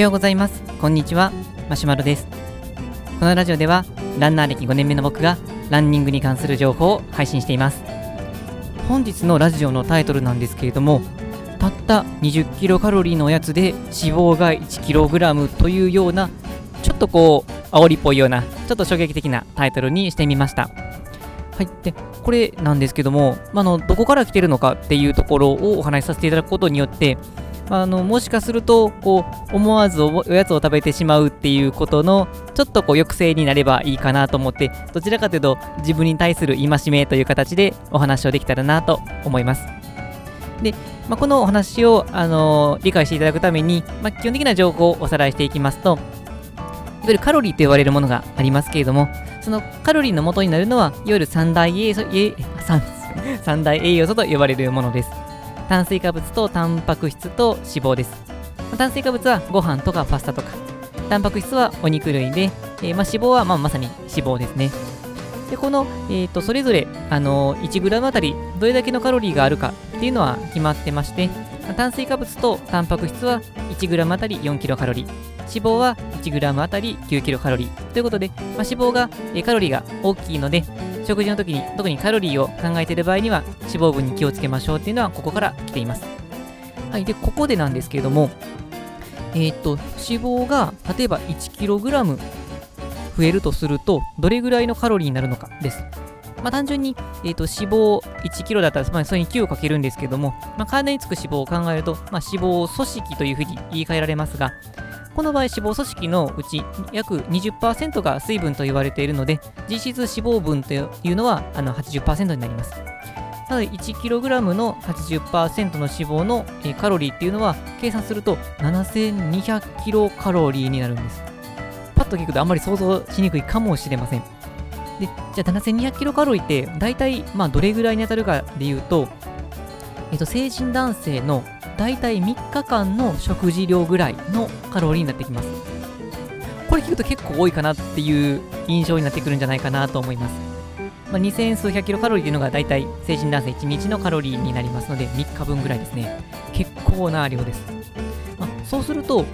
ようございます。こんにちは。マシュマロです。このラジオではランナー歴5年目の僕がランニングに関する情報を配信しています。本日のラジオのタイトルなんですけれどもたった20キロカロリーのおやつで脂肪が1キログラムというようなちょっとこう煽りっぽいようなちょっと衝撃的なタイトルにしてみました。はい。でこれなんですけども、まあのどこから来てるのかっていうところをお話しさせていただくことによってあのもしかするとこう思わずおやつを食べてしまうっていうことのちょっとこう抑制になればいいかなと思ってどちらかというと自分に対する戒めという形でお話をできたらなと思います。で、まあ、このお話を、あのー、理解していただくために、まあ、基本的な情報をおさらいしていきますといわゆるカロリーと言われるものがありますけれどもそのカロリーの元になるのはいわゆる三大栄養三大栄養素と呼ばれるものです。炭水化物とタンパク質と脂肪です。炭水化物はご飯とかパスタとか、タンパク質はお肉類で、えー、まあ、脂肪はまあまさに脂肪ですね。で、この、えーと、それぞれ、あのー、1g あたりどれだけのカロリーがあるかっていうのは決まってまして、炭水化物とタンパク質は 1g あたり 4kcal、脂肪は 1g あたり 9kcal ということで、まあ、脂肪が、えー、カロリーが大きいので、食事の時に特にカロリーを考えている場合には脂肪分に気をつけましょうっていうのはここから来ています。はい、で、ここでなんですけれども、えー、っと、脂肪が例えば 1kg 増えるとすると、どれぐらいのカロリーになるのかです。まあ、単純に、えーと、脂肪 1kg だったら、まあ、それに9をかけるんですけども、まあ、体につく脂肪を考えると、まあ、脂肪組織というふうに言い換えられますが、この場合、脂肪組織のうち約20%が水分と言われているので、実質脂肪分というのはあの80%になります。なので 1kg の80%の脂肪の、カロリーっていうのは計算すると7200キロカロリーになるんです。パッと聞くとあんまり想像しにくいかもしれません。で、じゃあ7200キロカロリーって大体まあどれぐらいに当たるかでいうと、えっと、成人男性の大体3日間の食事量ぐらいのカロリーになってきます。これ聞くと結構多いかなっていう印象になってくるんじゃないかなと思います。まあ、2000数百キロカロリーというのが大体成人男性1日のカロリーになりますので3日分ぐらいですね。結構な量です。まあ、そうすると、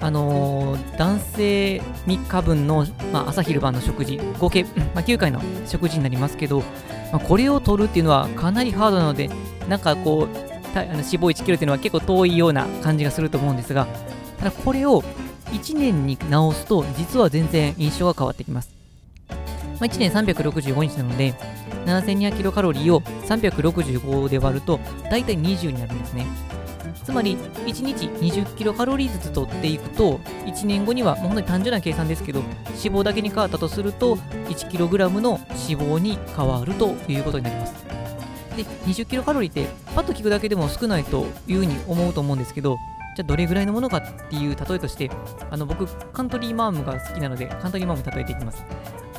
あのー、男性3日分の、まあ、朝昼晩の食事、合計、まあ、9回の食事になりますけど、まあ、これを取るっていうのはかなりハードなので、なんかこう、あの脂肪1キロっていうのは結構遠いような感じがすると思うんですが、ただこれを1年に直すと、実は全然印象が変わってきます。まあ、1年365日なので、7200キロカロリーを365で割ると、大体20になるんですね。つまり、1日20キロカロリーずつ取っていくと、1年後には、もう本当に単純な計算ですけど、脂肪だけに変わったとすると、1キログラムの脂肪に変わるということになります。で、20キロカロリーって、パッと聞くだけでも少ないというふうに思うと思うんですけど、じゃあどれぐらいのものかっていう例えとして、あの僕、カントリーマームが好きなので、カントリーマーム例えていきます。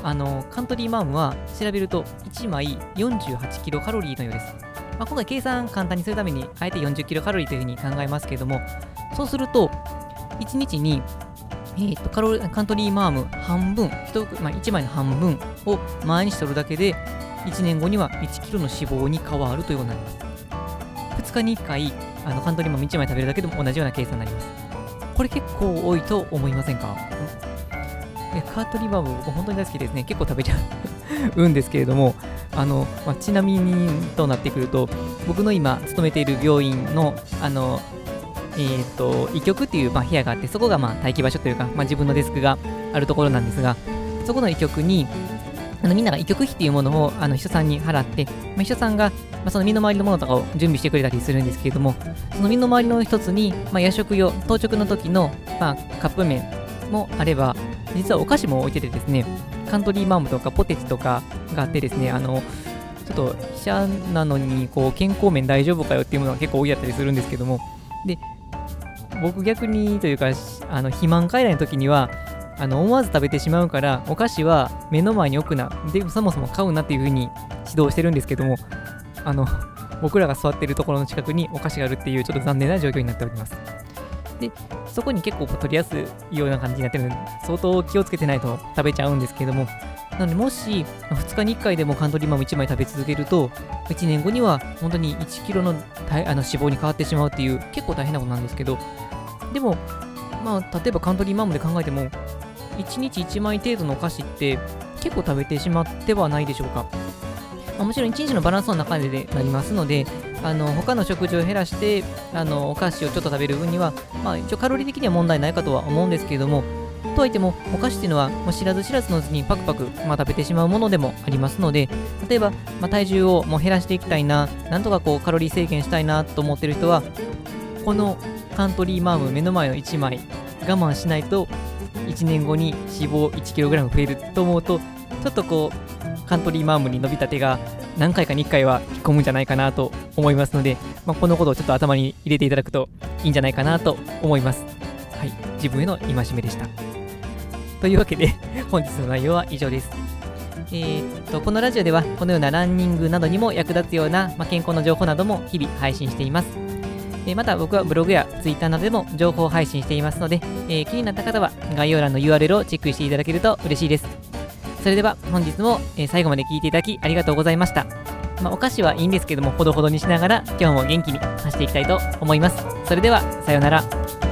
あの、カントリーマームは調べると1枚48キロカロリーのようです。まあ、今回計算簡単にするために、あえて40キロカロリーというふうに考えますけれども、そうすると、1日にえーと、カロカントリーマーム半分、1, まあ、1枚の半分を毎日取るだけで、1年後には 1kg の脂肪に変わるということになります。2日に1回、あのカントリーマン1枚食べるだけでも同じような計算になります。これ結構多いと思いませんか？カートリーマム僕本当に大好きですね。結構食べちゃうんですけれども、あの、まあ、ちなみにとなってくると、僕の今勤めている病院の、あの、えっ、と、医局っていう、まあ、部屋があって、そこがまあ待機場所というか、まあ、自分のデスクがあるところなんですが、そこの医局に、あのみんなが医局費っていうものをあの秘書さんに払って、まあ、秘書さんが、まあ、その身の回りのものとかを準備してくれたりするんですけれども、その身の回りの一つに、まあ、夜食用、当直の時の、まあ、カップ麺もあれば、実はお菓子も置いててですね、カントリーマームとかポテチとかがあってですね、あの、ちょっと医者なのにこう健康面大丈夫かよっていうものが結構多いやったりするんですけども、で、僕逆にというか、あの肥満外来の時には、あの思わず食べてしまうからお菓子は目の前に置くな。でそもそも買うなっていう風に指導してるんですけどもあの僕らが座ってるところの近くにお菓子があるっていうちょっと残念な状況になっております。でそこに結構取りやすいような感じになってるので相当気をつけてないと食べちゃうんですけどもなのでもし2日に1回でもカントリーマム1枚食べ続けると1年後には本当に1 k g のあの脂肪に変わってしまうっていう結構大変なことなんですけどでもまあ、例えばカントリーマームで考えても、1日1枚程度のお菓子って結構食べてしまってはないでしょうか。まあ、もちろん1日のバランスの中でなりますので、あの他の食事を減らしてあのお菓子をちょっと食べる分には、まあ、一応カロリー的には問題ないかとは思うんですけれども、とはいっても、お菓子っていうのは、まあ、知らず知らずのうちにパクパク、まあ、食べてしまうものでもありますので、例えば、まあ、体重をもう減らしていきたいな、なんとかこうカロリー制限したいなと思ってる人は、このカントリーマーム目の前の1枚、我慢しないと、1年後に脂肪 1kg 増えると思うと、ちょっとこう、カントリーマームに伸びた手が何回かに1回は引っ込むんじゃないかなと思いますので、まあ、このことをちょっと頭に入れていただくといいんじゃないかなと思います。はい、自分への戒めでした。というわけで、本日の内容は以上です。えー、っと、このラジオでは、このようなランニングなどにも役立つような、まあ、健康の情報なども日々配信しています。え、また僕はブログや Twitter などでも情報配信していますので、え、気になった方は概要欄の URL をチェックしていただけると嬉しいです。それでは本日も、え最後まで聴いていただきありがとうございました。まあ、お菓子はいいんですけども、ほどほどにしながら今日も元気に走っていきたいと思います。それでは、さようなら。